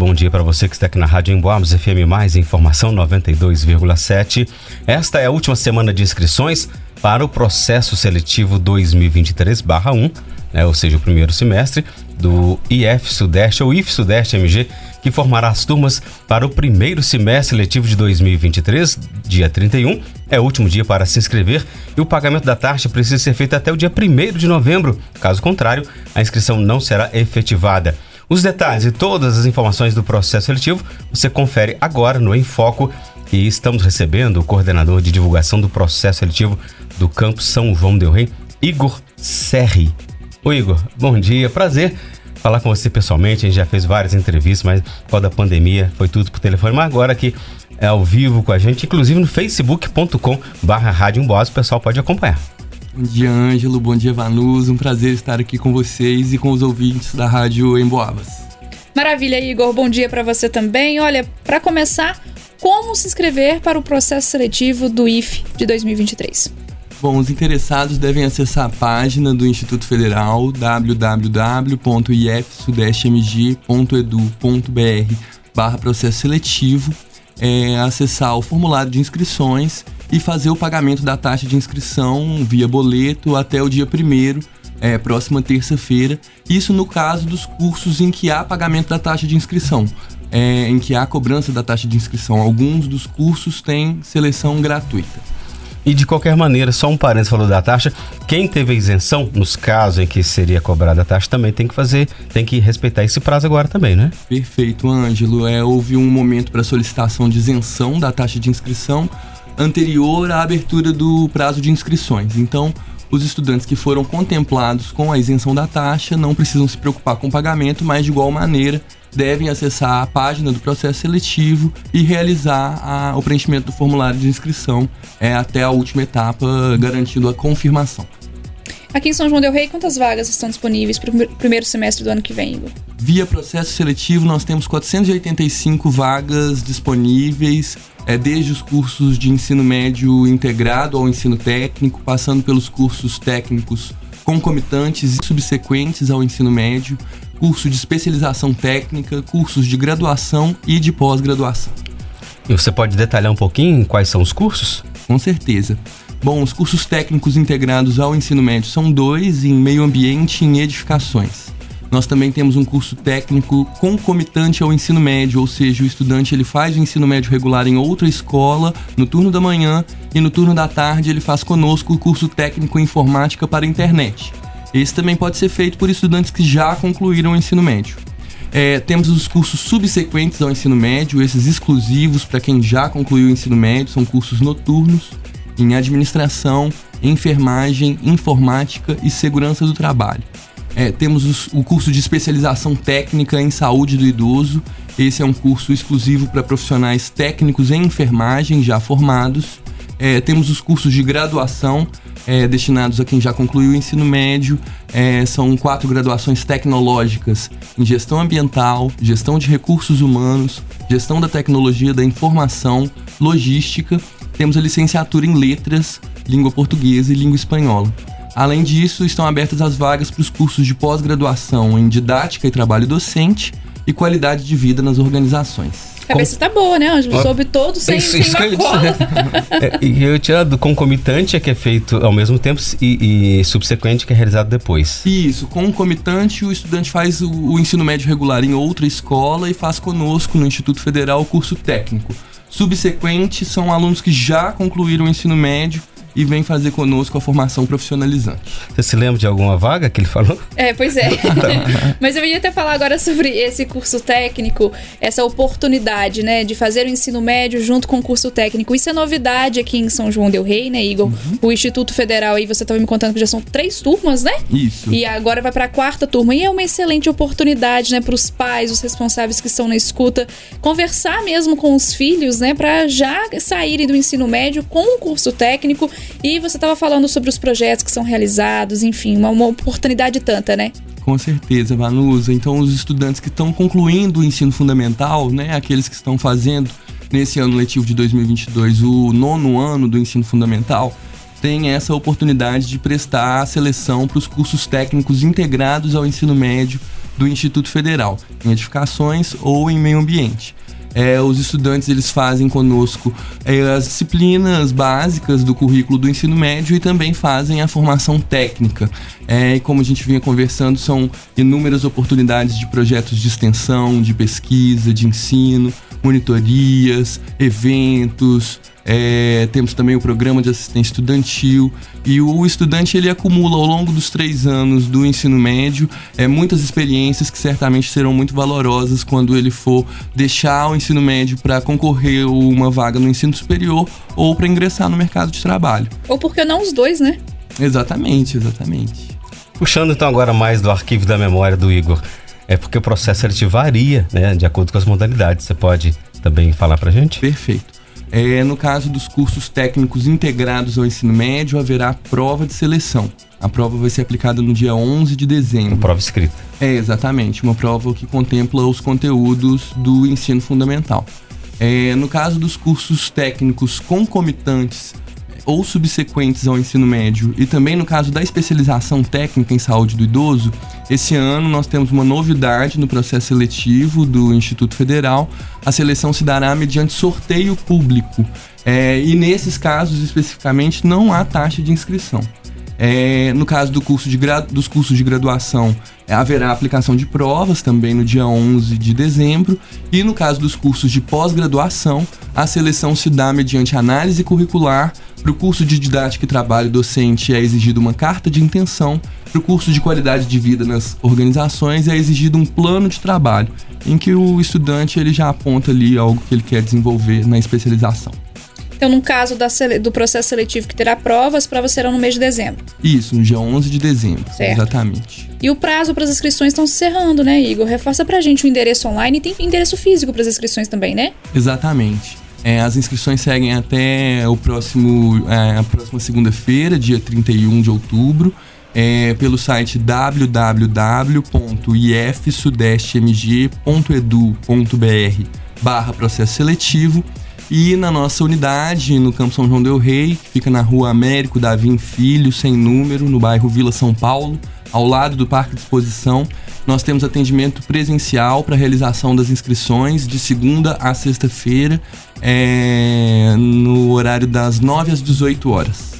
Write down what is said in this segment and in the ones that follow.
bom dia para você que está aqui na Rádio Emboabas FM Mais Informação 92,7. Esta é a última semana de inscrições para o processo seletivo 2023/1, né, ou seja, o primeiro semestre do IF Sudeste ou IF Sudeste MG, que formará as turmas para o primeiro semestre letivo de 2023, dia 31. É o último dia para se inscrever e o pagamento da taxa precisa ser feito até o dia 1 de novembro. Caso contrário, a inscrição não será efetivada. Os detalhes e todas as informações do processo seletivo você confere agora no Enfoco e estamos recebendo o coordenador de divulgação do processo seletivo do campus São João del Rei, Igor Serri. Oi Igor, bom dia, prazer falar com você pessoalmente. A gente já fez várias entrevistas, mas por causa da pandemia foi tudo por telefone. Mas agora aqui é ao vivo com a gente, inclusive no facebook.com barra Rádio o pessoal pode acompanhar. Bom dia, Ângelo. Bom dia, Vanus. Um prazer estar aqui com vocês e com os ouvintes da Rádio Emboabas. Maravilha, Igor. Bom dia para você também. Olha, para começar, como se inscrever para o processo seletivo do IF de 2023? Bom, os interessados devem acessar a página do Instituto Federal www.ifsudestemg.edu.br barra processo seletivo, é, acessar o formulário de inscrições e fazer o pagamento da taxa de inscrição via boleto até o dia 1 é, próxima terça-feira. Isso no caso dos cursos em que há pagamento da taxa de inscrição, é, em que há cobrança da taxa de inscrição. Alguns dos cursos têm seleção gratuita. E de qualquer maneira, só um parênteses falou da taxa, quem teve a isenção, nos casos em que seria cobrada a taxa, também tem que fazer, tem que respeitar esse prazo agora também, né? Perfeito, Ângelo. É, houve um momento para solicitação de isenção da taxa de inscrição anterior à abertura do prazo de inscrições. Então, os estudantes que foram contemplados com a isenção da taxa não precisam se preocupar com o pagamento, mas de igual maneira devem acessar a página do processo seletivo e realizar a, o preenchimento do formulário de inscrição é, até a última etapa, garantindo a confirmação. Aqui em São João Del Rei, quantas vagas estão disponíveis para o primeiro semestre do ano que vem, Igor? Via processo seletivo, nós temos 485 vagas disponíveis, é, desde os cursos de ensino médio integrado ao ensino técnico, passando pelos cursos técnicos concomitantes e subsequentes ao ensino médio, curso de especialização técnica, cursos de graduação e de pós-graduação. E você pode detalhar um pouquinho quais são os cursos? Com certeza. Bom, os cursos técnicos integrados ao ensino médio são dois em meio ambiente e em edificações. Nós também temos um curso técnico concomitante ao ensino médio, ou seja, o estudante ele faz o ensino médio regular em outra escola no turno da manhã e no turno da tarde ele faz conosco o curso técnico em informática para a internet. Esse também pode ser feito por estudantes que já concluíram o ensino médio. É, temos os cursos subsequentes ao ensino médio, esses exclusivos para quem já concluiu o ensino médio, são cursos noturnos em administração, enfermagem, informática e segurança do trabalho. É, temos os, o curso de especialização técnica em saúde do idoso. Esse é um curso exclusivo para profissionais técnicos em enfermagem já formados. É, temos os cursos de graduação é, destinados a quem já concluiu o ensino médio. É, são quatro graduações tecnológicas em gestão ambiental, gestão de recursos humanos, gestão da tecnologia da informação, logística temos a licenciatura em letras, língua portuguesa e língua espanhola. Além disso, estão abertas as vagas para os cursos de pós-graduação em didática e trabalho docente e qualidade de vida nas organizações. A cabeça tá boa, né, Ângelo? Oh. Soube todo sem, isso, sem isso é, E eu tinha do concomitante é que é feito ao mesmo tempo e, e, subsequente que é realizado depois. Isso, concomitante o estudante faz o, o ensino médio regular em outra escola e faz conosco no Instituto Federal o curso técnico subsequente são alunos que já concluíram o ensino médio e vem fazer conosco a formação profissionalizante. Você se lembra de alguma vaga que ele falou? É, pois é. Mas eu ia até falar agora sobre esse curso técnico, essa oportunidade, né, de fazer o ensino médio junto com o curso técnico. Isso é novidade aqui em São João del Rei, né, Igor? Uhum. O Instituto Federal aí, você estava me contando que já são três turmas, né? Isso. E agora vai para a quarta turma. E é uma excelente oportunidade, né, para os pais, os responsáveis que estão na escuta, conversar mesmo com os filhos, né, para já saírem do ensino médio com o curso técnico e você estava falando sobre os projetos que são realizados, enfim, uma, uma oportunidade tanta, né? Com certeza, Vanusa. Então, os estudantes que estão concluindo o ensino fundamental, né, aqueles que estão fazendo nesse ano letivo de 2022 o nono ano do ensino fundamental, têm essa oportunidade de prestar a seleção para os cursos técnicos integrados ao ensino médio do Instituto Federal, em edificações ou em meio ambiente. É, os estudantes eles fazem conosco é, as disciplinas básicas do currículo do ensino médio e também fazem a formação técnica. É, e como a gente vinha conversando, são inúmeras oportunidades de projetos de extensão, de pesquisa, de ensino, monitorias, eventos, é, temos também o programa de assistência estudantil e o estudante ele acumula ao longo dos três anos do ensino médio é, muitas experiências que certamente serão muito valorosas quando ele for deixar o ensino médio para concorrer uma vaga no ensino superior ou para ingressar no mercado de trabalho. Ou porque não os dois, né? Exatamente, exatamente. Puxando então agora mais do arquivo da memória do Igor, é porque o processo seletivo varia, né, de acordo com as modalidades. Você pode também falar para gente? Perfeito. É, no caso dos cursos técnicos integrados ao ensino médio, haverá prova de seleção. A prova vai ser aplicada no dia 11 de dezembro. Uma prova escrita. É, exatamente. Uma prova que contempla os conteúdos do ensino fundamental. É, no caso dos cursos técnicos concomitantes ou subsequentes ao ensino médio e também no caso da especialização técnica em saúde do idoso, esse ano nós temos uma novidade no processo seletivo do Instituto Federal. A seleção se dará mediante sorteio público é, e nesses casos especificamente não há taxa de inscrição. É, no caso do curso de dos cursos de graduação, é, haverá aplicação de provas também no dia 11 de dezembro. E no caso dos cursos de pós-graduação, a seleção se dá mediante análise curricular. Para o curso de didática e trabalho docente é exigida uma carta de intenção. Para o curso de qualidade de vida nas organizações é exigido um plano de trabalho, em que o estudante ele já aponta ali algo que ele quer desenvolver na especialização. Então, no caso da, do processo seletivo que terá provas, provas serão no mês de dezembro. Isso, no dia 11 de dezembro. Certo. Exatamente. E o prazo para as inscrições estão se encerrando, né, Igor? Reforça para a gente o endereço online e tem endereço físico para as inscrições também, né? Exatamente. É, as inscrições seguem até o próximo, é, a próxima segunda-feira, dia 31 de outubro, é, pelo site www.ifsudestemg.edu.br barra processo seletivo e na nossa unidade, no Campo São João del Rei, que fica na rua Américo Davim Filho, sem número, no bairro Vila São Paulo, ao lado do Parque de Exposição, nós temos atendimento presencial para realização das inscrições de segunda a sexta-feira, é, no horário das 9 às 18 horas.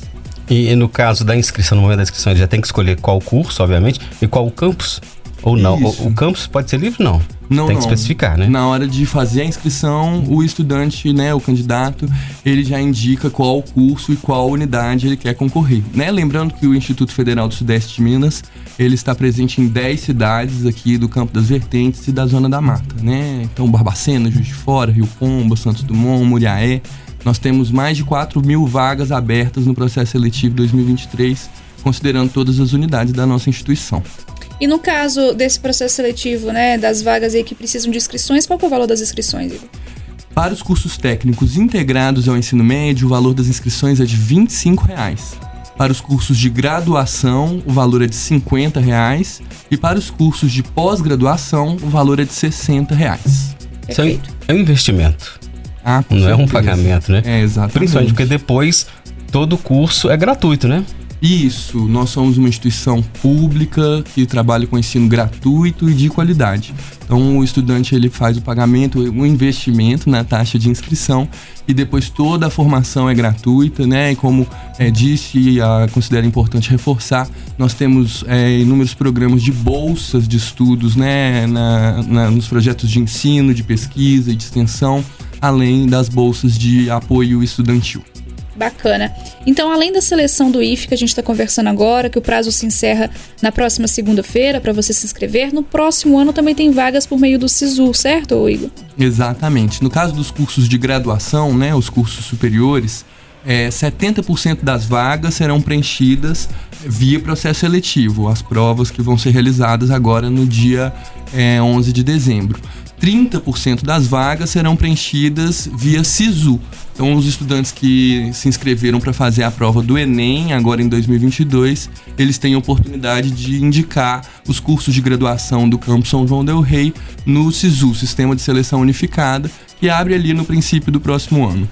E, e, no caso da inscrição, no momento da inscrição, ele já tem que escolher qual curso, obviamente, e qual campus? Ou não? O, o, campus pode ser livre? Não. Não, Tem não. que especificar, né? Na hora de fazer a inscrição, o estudante, né, o candidato, ele já indica qual curso e qual unidade ele quer concorrer. Né? Lembrando que o Instituto Federal do Sudeste de Minas, ele está presente em 10 cidades aqui do Campo das Vertentes e da Zona da Mata, né? Então, Barbacena, Juiz de Fora, Rio Pombo, Santos Dumont, Muriaé. Nós temos mais de 4 mil vagas abertas no processo seletivo 2023, considerando todas as unidades da nossa instituição. E no caso desse processo seletivo, né, das vagas aí que precisam de inscrições, qual é o valor das inscrições, Igor? Para os cursos técnicos integrados ao ensino médio, o valor das inscrições é de 25 reais. Para os cursos de graduação, o valor é de 50 reais. E para os cursos de pós-graduação, o valor é de 60 reais. Isso é um investimento. Ah, Não certeza. é um pagamento, né? É, exatamente. Principalmente porque depois todo curso é gratuito, né? Isso, nós somos uma instituição pública que trabalha com ensino gratuito e de qualidade. Então o estudante ele faz o pagamento, o investimento na taxa de inscrição e depois toda a formação é gratuita, né? E como é, disse a, considero importante reforçar, nós temos é, inúmeros programas de bolsas de estudos, né? Na, na, nos projetos de ensino, de pesquisa e de extensão, além das bolsas de apoio estudantil. Bacana. Então, além da seleção do IF que a gente está conversando agora, que o prazo se encerra na próxima segunda-feira para você se inscrever, no próximo ano também tem vagas por meio do SISU, certo, Igor? Exatamente. No caso dos cursos de graduação, né, os cursos superiores, é, 70% das vagas serão preenchidas via processo seletivo, as provas que vão ser realizadas agora no dia é, 11 de dezembro. 30% das vagas serão preenchidas via SISU. Então, os estudantes que se inscreveram para fazer a prova do Enem, agora em 2022, eles têm a oportunidade de indicar os cursos de graduação do Campo São João Del Rei no SISU, Sistema de Seleção Unificada, que abre ali no princípio do próximo ano.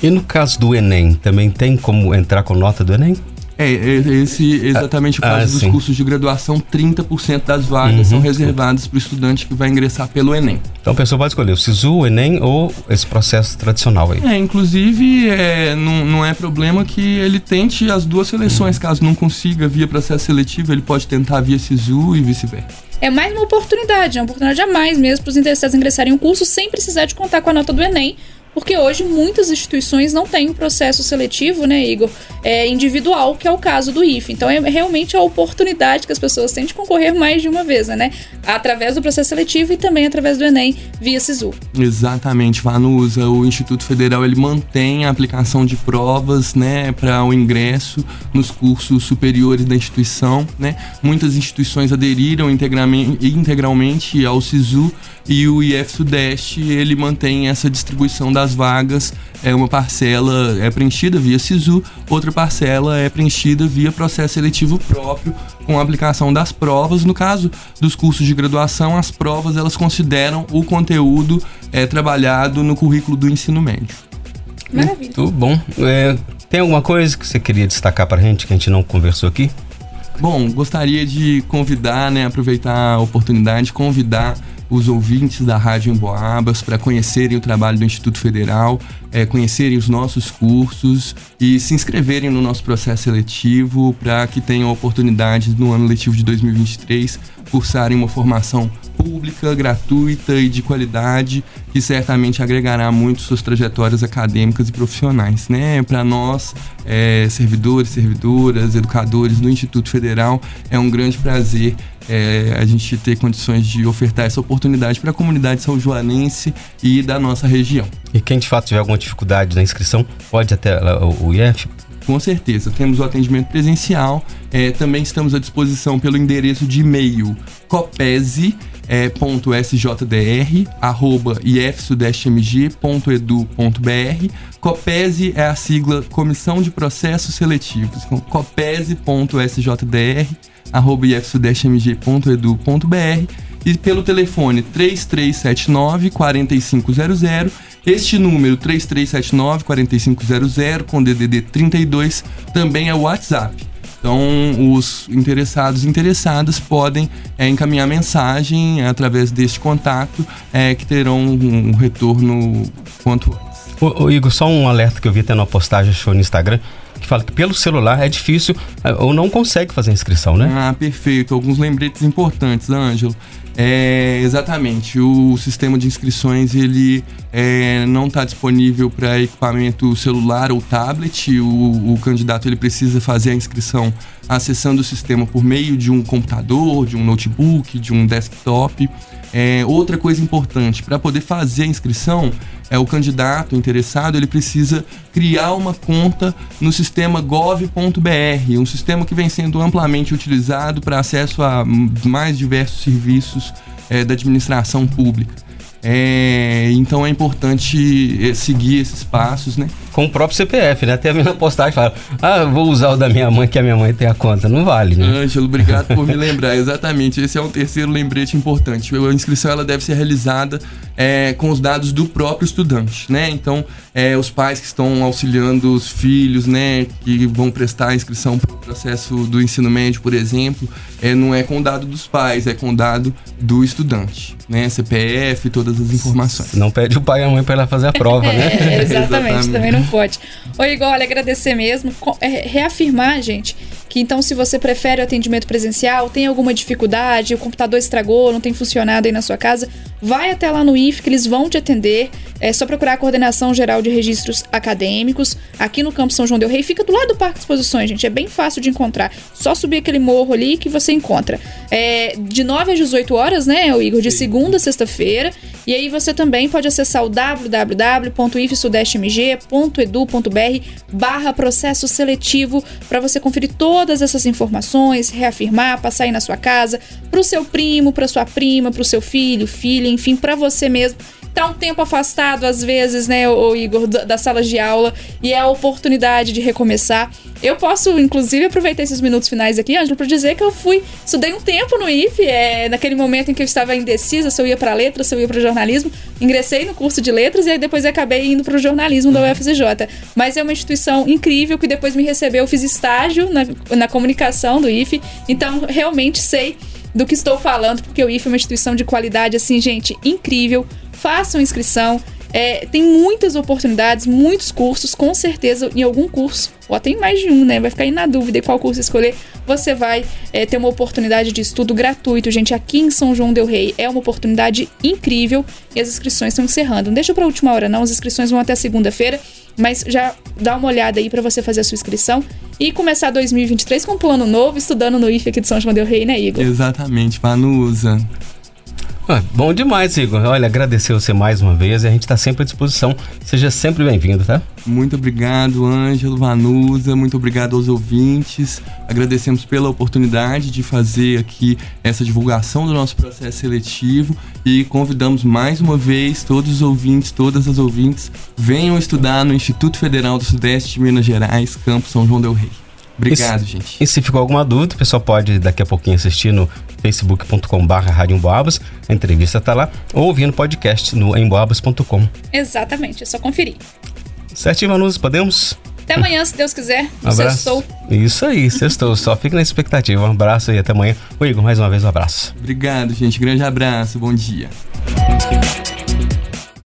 E no caso do Enem, também tem como entrar com nota do Enem? É, é esse exatamente o ah, caso ah, dos sim. cursos de graduação, 30% das vagas uhum, são reservadas para o estudante que vai ingressar pelo Enem. Então a pessoa pode escolher o SISU, o Enem ou esse processo tradicional aí. É, inclusive é, não, não é problema que ele tente as duas seleções, uhum. caso não consiga via processo seletivo, ele pode tentar via SISU e vice-versa é mais uma oportunidade, é uma oportunidade a mais mesmo para os interessados ingressarem em um curso sem precisar de contar com a nota do Enem, porque hoje muitas instituições não têm um processo seletivo, né, Igor, é, individual, que é o caso do IFE. Então é realmente a oportunidade que as pessoas têm de concorrer mais de uma vez, né? Através do processo seletivo e também através do Enem via SISU. Exatamente, Vanusa. O Instituto Federal ele mantém a aplicação de provas, né, para o ingresso nos cursos superiores da instituição, né? Muitas instituições aderiram integralmente, ao SISU e o IF Sudeste ele mantém essa distribuição das vagas. É uma parcela é preenchida via SISU, outra parcela é preenchida via processo seletivo próprio com a aplicação das provas. No caso dos cursos de graduação, as provas elas consideram o conteúdo é, trabalhado no currículo do ensino médio. Maravilha. Muito bom. É, tem alguma coisa que você queria destacar para a gente que a gente não conversou aqui? Bom, gostaria de convidar, né, aproveitar a oportunidade, convidar os ouvintes da Rádio Emboabas para conhecerem o trabalho do Instituto Federal, é, conhecerem os nossos cursos e se inscreverem no nosso processo seletivo para que tenham oportunidade no ano letivo de 2023 cursarem uma formação pública, gratuita e de qualidade que certamente agregará muito suas trajetórias acadêmicas e profissionais. Né? Para nós, é, servidores, servidoras, educadores do Instituto Federal, é um grande prazer é, a gente ter condições de ofertar essa oportunidade para a comunidade são joanense e da nossa região. E quem de fato tiver alguma dificuldade na inscrição, pode até o IF com certeza. Temos o atendimento presencial. É, também estamos à disposição pelo endereço de e-mail copese é, ponto .sjdr, arroba ifsudestemg.edu.br. COPESE é a sigla Comissão de Processos Seletivos. Então, copese.sjdr, ifsudestemg.edu.br e pelo telefone 3379 4500 este número 3379 4500 com DDD 32 também é o WhatsApp. Então, os interessados e interessadas podem é, encaminhar mensagem através deste contato é, que terão um, um retorno quanto antes. Ô, ô, Igor, só um alerta que eu vi até na postagem show no Instagram que fala que pelo celular é difícil é, ou não consegue fazer a inscrição, né? Ah, perfeito. Alguns lembretes importantes, Ângelo. É, exatamente. O sistema de inscrições ele é, não está disponível para equipamento celular ou tablet. O, o, candidato ele precisa fazer a inscrição acessando o sistema por meio de um computador, de um notebook, de um desktop. É, outra coisa importante para poder fazer a inscrição é o candidato interessado ele precisa criar uma conta no sistema gov.br, um sistema que vem sendo amplamente utilizado para acesso a mais diversos serviços é, da administração pública. É, então é importante é, seguir esses passos, né? Com o próprio CPF, né? Até a minha postagem fala, ah, vou usar o da minha mãe, que a minha mãe tem a conta. Não vale, né? Ângelo, obrigado por me lembrar. Exatamente, esse é um terceiro lembrete importante. A inscrição ela deve ser realizada é, com os dados do próprio estudante, né? Então, é, os pais que estão auxiliando os filhos, né, que vão prestar a inscrição para o processo do ensino médio, por exemplo, é, não é com o dado dos pais, é com o dado do estudante, né? CPF, todas as informações. Não pede o pai e a mãe para ela fazer a prova, né? é, exatamente, exatamente, também não pode. Oi, Igor, olha, agradecer mesmo, é, reafirmar, gente, que então se você prefere o atendimento presencial, tem alguma dificuldade, o computador estragou, não tem funcionado aí na sua casa, vai até lá no IF que eles vão te atender. É só procurar a Coordenação Geral de Registros Acadêmicos aqui no Campo São João del Rei. Fica do lado do Parque de Exposições, gente. É bem fácil de encontrar. Só subir aquele morro ali que você encontra. É, de 9 às 18 horas, né, o Igor? De segunda a sexta-feira. E aí você também pode acessar o www.ifsudestemg.edu.br barra processo seletivo para você conferir todas essas informações, reafirmar, passar aí na sua casa, para o seu primo, para sua prima, para o seu filho, filha, enfim, para você mesmo tá um tempo afastado, às vezes, né, o Igor, das salas de aula, e é a oportunidade de recomeçar. Eu posso, inclusive, aproveitar esses minutos finais aqui, Ângelo, para dizer que eu fui, estudei um tempo no IFE, é, naquele momento em que eu estava indecisa se eu ia para letras, se eu ia para jornalismo. Ingressei no curso de letras e aí depois acabei indo para o jornalismo da UFCJ. Mas é uma instituição incrível que depois me recebeu. Eu fiz estágio na, na comunicação do IFE, então realmente sei do que estou falando, porque o IFE é uma instituição de qualidade, assim, gente, incrível façam inscrição. É, tem muitas oportunidades, muitos cursos, com certeza em algum curso, ou até em mais de um, né? Vai ficar aí na dúvida qual curso escolher. Você vai é, ter uma oportunidade de estudo gratuito, gente, aqui em São João Del Rei. É uma oportunidade incrível e as inscrições estão encerrando. Não deixa para última hora, não. As inscrições vão até segunda-feira, mas já dá uma olhada aí para você fazer a sua inscrição e começar 2023 com um plano novo, estudando no IFE aqui de São João Del Rei, né, Igor? Exatamente, Vanusa. Ah, bom demais, Igor. Olha, agradecer você mais uma vez a gente está sempre à disposição. Seja sempre bem-vindo, tá? Muito obrigado, Ângelo, Vanusa, muito obrigado aos ouvintes. Agradecemos pela oportunidade de fazer aqui essa divulgação do nosso processo seletivo e convidamos mais uma vez todos os ouvintes, todas as ouvintes, venham estudar no Instituto Federal do Sudeste de Minas Gerais, Campo São João del Rei. Obrigado, e se, gente. E se ficou alguma dúvida, o pessoal pode daqui a pouquinho assistir no facebook.com.br Emboabas, a entrevista tá lá, ou ouvir no podcast no emboabas.com. Exatamente, é só conferir. Certinho, Manus, podemos? Até amanhã, se Deus quiser. Um abraço. Sextou. Isso aí, sextou. Só fica na expectativa. Um abraço e até amanhã. O Igor, mais uma vez um abraço. Obrigado, gente. Grande abraço. Bom dia.